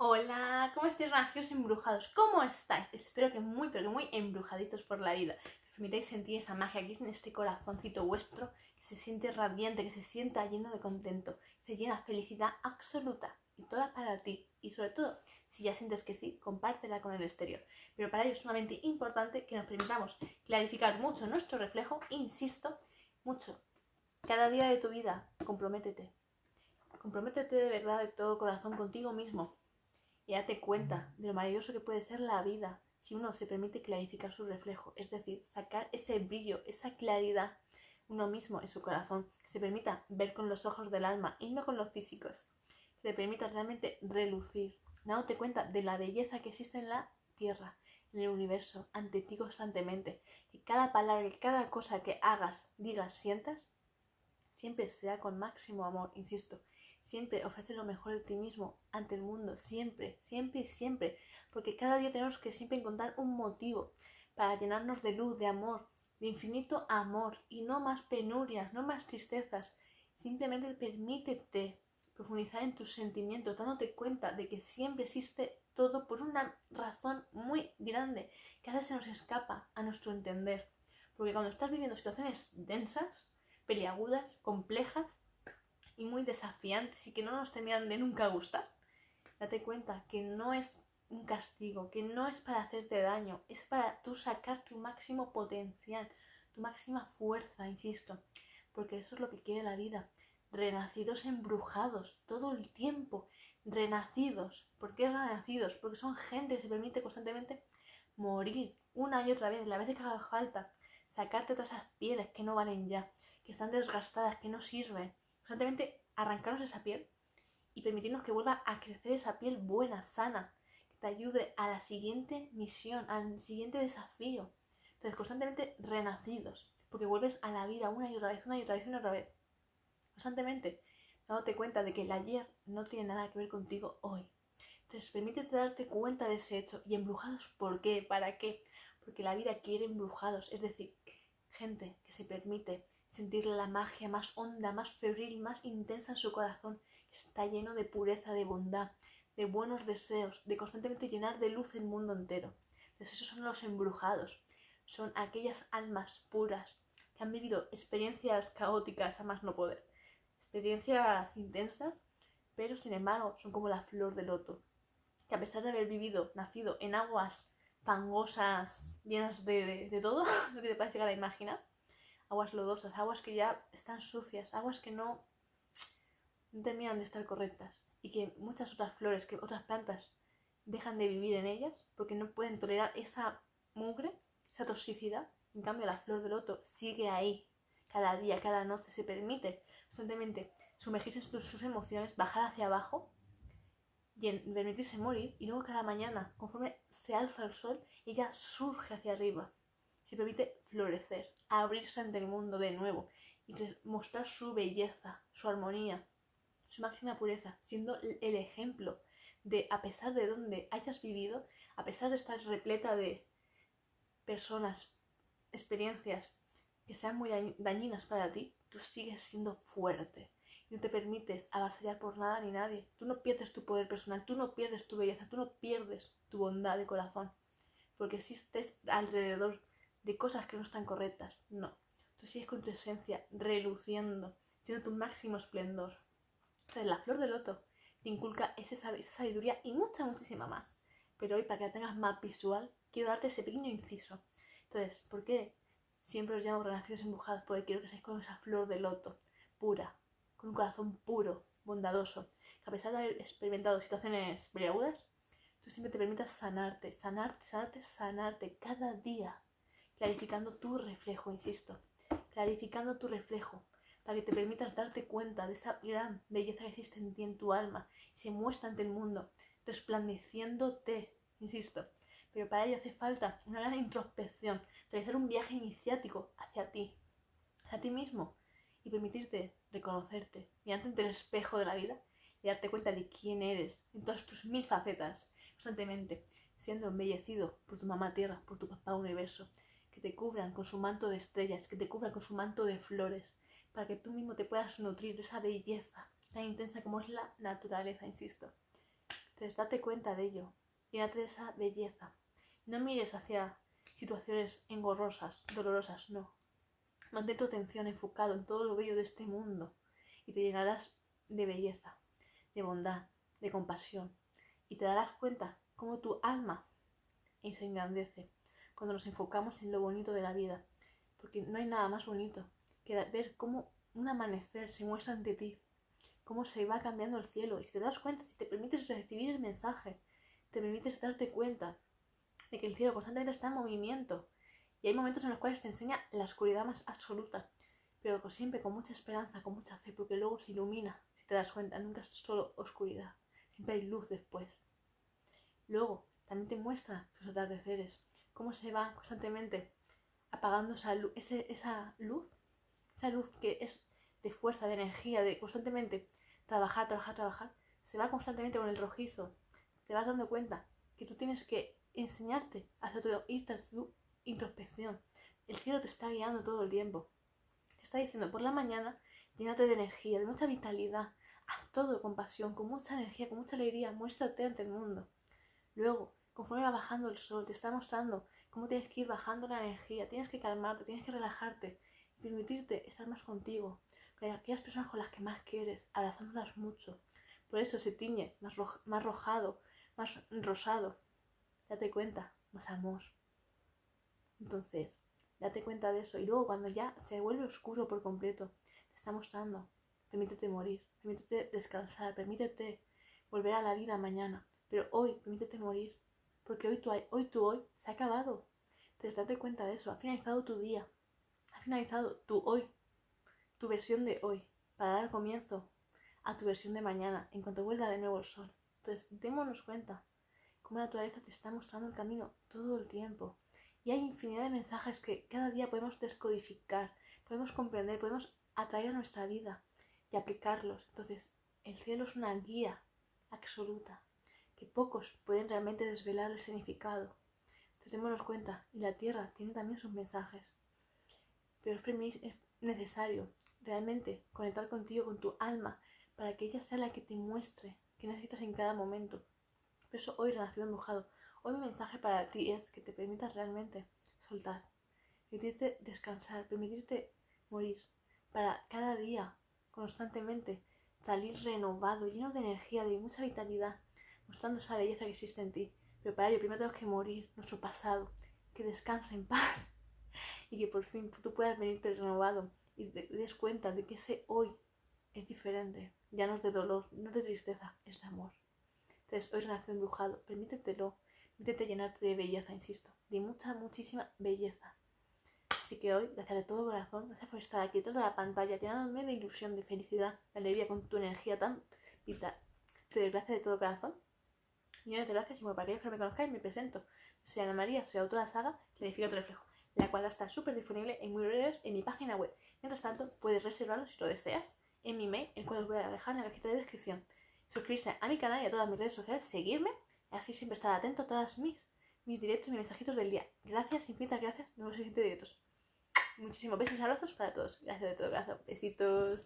Hola, ¿cómo estáis, nacidos embrujados? ¿Cómo estáis? Espero que muy, pero que muy embrujaditos por la vida. Permitáis sentir esa magia aquí en este corazoncito vuestro, que se siente radiante, que se sienta lleno de contento, que se llena de felicidad absoluta y toda para ti. Y sobre todo, si ya sientes que sí, compártela con el exterior. Pero para ello es sumamente importante que nos permitamos clarificar mucho nuestro reflejo, insisto, mucho. Cada día de tu vida, comprométete. Comprométete de verdad, de todo corazón contigo mismo y date cuenta de lo maravilloso que puede ser la vida si uno se permite clarificar su reflejo, es decir, sacar ese brillo, esa claridad uno mismo en su corazón, que se permita ver con los ojos del alma y no con los físicos, que te permita realmente relucir, dándote cuenta de la belleza que existe en la tierra, en el universo, ante ti constantemente, que cada palabra, que cada cosa que hagas, digas, sientas, siempre sea con máximo amor, insisto, Siempre ofrece lo mejor de ti mismo ante el mundo, siempre, siempre y siempre, porque cada día tenemos que siempre encontrar un motivo para llenarnos de luz, de amor, de infinito amor y no más penurias, no más tristezas. Simplemente permítete profundizar en tus sentimientos, dándote cuenta de que siempre existe todo por una razón muy grande, que a veces se nos escapa a nuestro entender. Porque cuando estás viviendo situaciones densas, peliagudas, complejas, y muy desafiantes y que no nos terminan de nunca gustar, date cuenta que no es un castigo, que no es para hacerte daño, es para tú sacar tu máximo potencial, tu máxima fuerza, insisto, porque eso es lo que quiere la vida. Renacidos embrujados todo el tiempo, renacidos. ¿Por qué renacidos? Porque son gente que se permite constantemente morir una y otra vez, la vez que haga falta, sacarte todas esas pieles que no valen ya, que están desgastadas, que no sirven, constantemente arrancarnos esa piel y permitirnos que vuelva a crecer esa piel buena, sana, que te ayude a la siguiente misión, al siguiente desafío. Entonces, constantemente renacidos, porque vuelves a la vida una y otra vez, una y otra vez, una y otra vez. Constantemente dándote cuenta de que el ayer no tiene nada que ver contigo hoy. Entonces, permítete darte cuenta de ese hecho. ¿Y embrujados por qué? ¿Para qué? Porque la vida quiere embrujados, es decir, gente que se permite sentir la magia más honda, más febril, más intensa en su corazón, que está lleno de pureza, de bondad, de buenos deseos, de constantemente llenar de luz el mundo entero. Entonces esos son los embrujados, son aquellas almas puras que han vivido experiencias caóticas a más no poder, experiencias intensas, pero sin embargo son como la flor de loto, que a pesar de haber vivido, nacido en aguas fangosas, llenas de, de, todo lo que te puedas llegar a imaginar, aguas lodosas, aguas que ya están sucias, aguas que no, terminan de estar correctas y que muchas otras flores, que otras plantas dejan de vivir en ellas porque no pueden tolerar esa mugre, esa toxicidad. En cambio, la flor del loto sigue ahí, cada día, cada noche, se permite constantemente sumergirse en sus emociones, bajar hacia abajo y permitirse morir y luego cada mañana, conforme se alza el sol, ella surge hacia arriba se permite florecer, abrirse ante el mundo de nuevo y mostrar su belleza, su armonía, su máxima pureza, siendo el ejemplo de, a pesar de donde hayas vivido, a pesar de estar repleta de personas, experiencias que sean muy dañinas para ti, tú sigues siendo fuerte no te permites avasallar por nada ni nadie. Tú no pierdes tu poder personal, tú no pierdes tu belleza, tú no pierdes tu bondad de corazón, porque existes alrededor de cosas que no están correctas. No. Tú sigues con tu esencia, reluciendo, siendo tu máximo esplendor. Entonces, la flor de loto te inculca esa, sabiduría y mucha, muchísima más. Pero hoy, para que la tengas más visual, quiero darte ese pequeño inciso. Entonces, ¿por qué siempre os llamo renacidos empujados? Porque quiero que seáis con esa flor de loto, pura, con un corazón puro, bondadoso, que a pesar de haber experimentado situaciones peliagudas, tú siempre te permitas sanarte, sanarte, sanarte, sanarte cada día clarificando tu reflejo, insisto, clarificando tu reflejo, para que te permitas darte cuenta de esa gran belleza que existe en ti, en tu alma, y se muestra ante el mundo, resplandeciéndote, insisto. Pero para ello hace falta una gran introspección, realizar un viaje iniciático hacia ti, hacia ti mismo, y permitirte reconocerte, mirarte ante el espejo de la vida y darte cuenta de quién eres en todas tus mil facetas, constantemente, siendo embellecido por tu mamá tierra, por tu papá universo, que te cubran con su manto de estrellas, que te cubran con su manto de flores, para que tú mismo te puedas nutrir de esa belleza tan intensa como es la naturaleza, insisto. Entonces date cuenta de ello, llénate de esa belleza. No mires hacia situaciones engorrosas, dolorosas, no. Mantén tu atención enfocado en todo lo bello de este mundo y te llenarás de belleza, de bondad, de compasión. Y te darás cuenta cómo tu alma se engrandece cuando nos enfocamos en lo bonito de la vida. Porque no hay nada más bonito que ver cómo un amanecer se muestra ante ti, cómo se va cambiando el cielo. Y si te das cuenta, si te permites recibir el mensaje, te permites darte cuenta de que el cielo constantemente está en movimiento. Y hay momentos en los cuales te enseña la oscuridad más absoluta, pero siempre con mucha esperanza, con mucha fe, porque luego se ilumina, si te das cuenta, nunca es solo oscuridad, siempre hay luz después. Luego, también te muestra sus atardeceres, cómo se va constantemente apagando esa luz, esa luz, esa luz que es de fuerza, de energía, de constantemente trabajar, trabajar, trabajar, se va constantemente con el rojizo. Te vas dando cuenta que tú tienes que enseñarte a hacer irte a tu introspección. El cielo te está guiando todo el tiempo. Te está diciendo por la mañana, llénate de energía, de mucha vitalidad. Haz todo con pasión, con mucha energía, con mucha alegría. Muéstrate ante el mundo. Luego, conforme va bajando el sol, te está mostrando cómo tienes que ir bajando la energía. Tienes que calmarte, tienes que relajarte. Permitirte estar más contigo. Con aquellas personas con las que más quieres, abrazándolas mucho. Por eso se tiñe más, más rojado, más rosado. Date cuenta, más amor. Entonces, date cuenta de eso. Y luego cuando ya se vuelve oscuro por completo, te está mostrando, permítete morir, permítete descansar, permítete volver a la vida mañana. Pero hoy, permítete morir. Porque hoy tu hoy, tu hoy se ha acabado. Entonces date cuenta de eso. Ha finalizado tu día. Ha finalizado tu hoy tu versión de hoy para dar comienzo a tu versión de mañana en cuanto vuelva de nuevo el sol. Entonces, démonos cuenta cómo la naturaleza te está mostrando el camino todo el tiempo. Y hay infinidad de mensajes que cada día podemos descodificar, podemos comprender, podemos atraer a nuestra vida y aplicarlos. Entonces, el cielo es una guía absoluta que pocos pueden realmente desvelar el significado. Entonces, démonos cuenta, y la tierra tiene también sus mensajes. Pero es necesario realmente conectar contigo, con tu alma, para que ella sea la que te muestre qué necesitas en cada momento. Por eso hoy, Renacido Embrujado, hoy mi mensaje para ti es que te permitas realmente soltar, permitirte descansar, permitirte morir, para cada día, constantemente, salir renovado, lleno de energía, de mucha vitalidad, mostrando esa belleza que existe en ti. Pero para ello primero tenemos que morir nuestro pasado, que descanse en paz y que por fin tú puedas venirte renovado y te des cuenta de que ese hoy es diferente. Ya no es de dolor, no es de tristeza, es de amor. Entonces, hoy renace embrujado, permítetelo, permítete llenarte de belleza, insisto, de mucha, muchísima belleza. Así que hoy, gracias de todo corazón, gracias por estar aquí toda la pantalla, llenándome de ilusión, de felicidad, de alegría con tu energía tan vital. Te doy de todo corazón. Millones de gracias y para aquellos que me conozcáis, me presento. Soy Ana María, soy autora de saga Clarifica tu reflejo, la cual va a estar súper disponible en muy breves en mi página web Mientras tanto, puedes reservarlo si lo deseas en mi mail, el cual os voy a dejar en la cajita de descripción. Suscribirse a mi canal y a todas mis redes sociales, seguirme, así siempre estar atento a todas mis, mis directos y mis mensajitos del día. Gracias, infinitas gracias, nuevos siguientes directos. Muchísimos besos y abrazos para todos. Gracias de todo corazón. Besitos.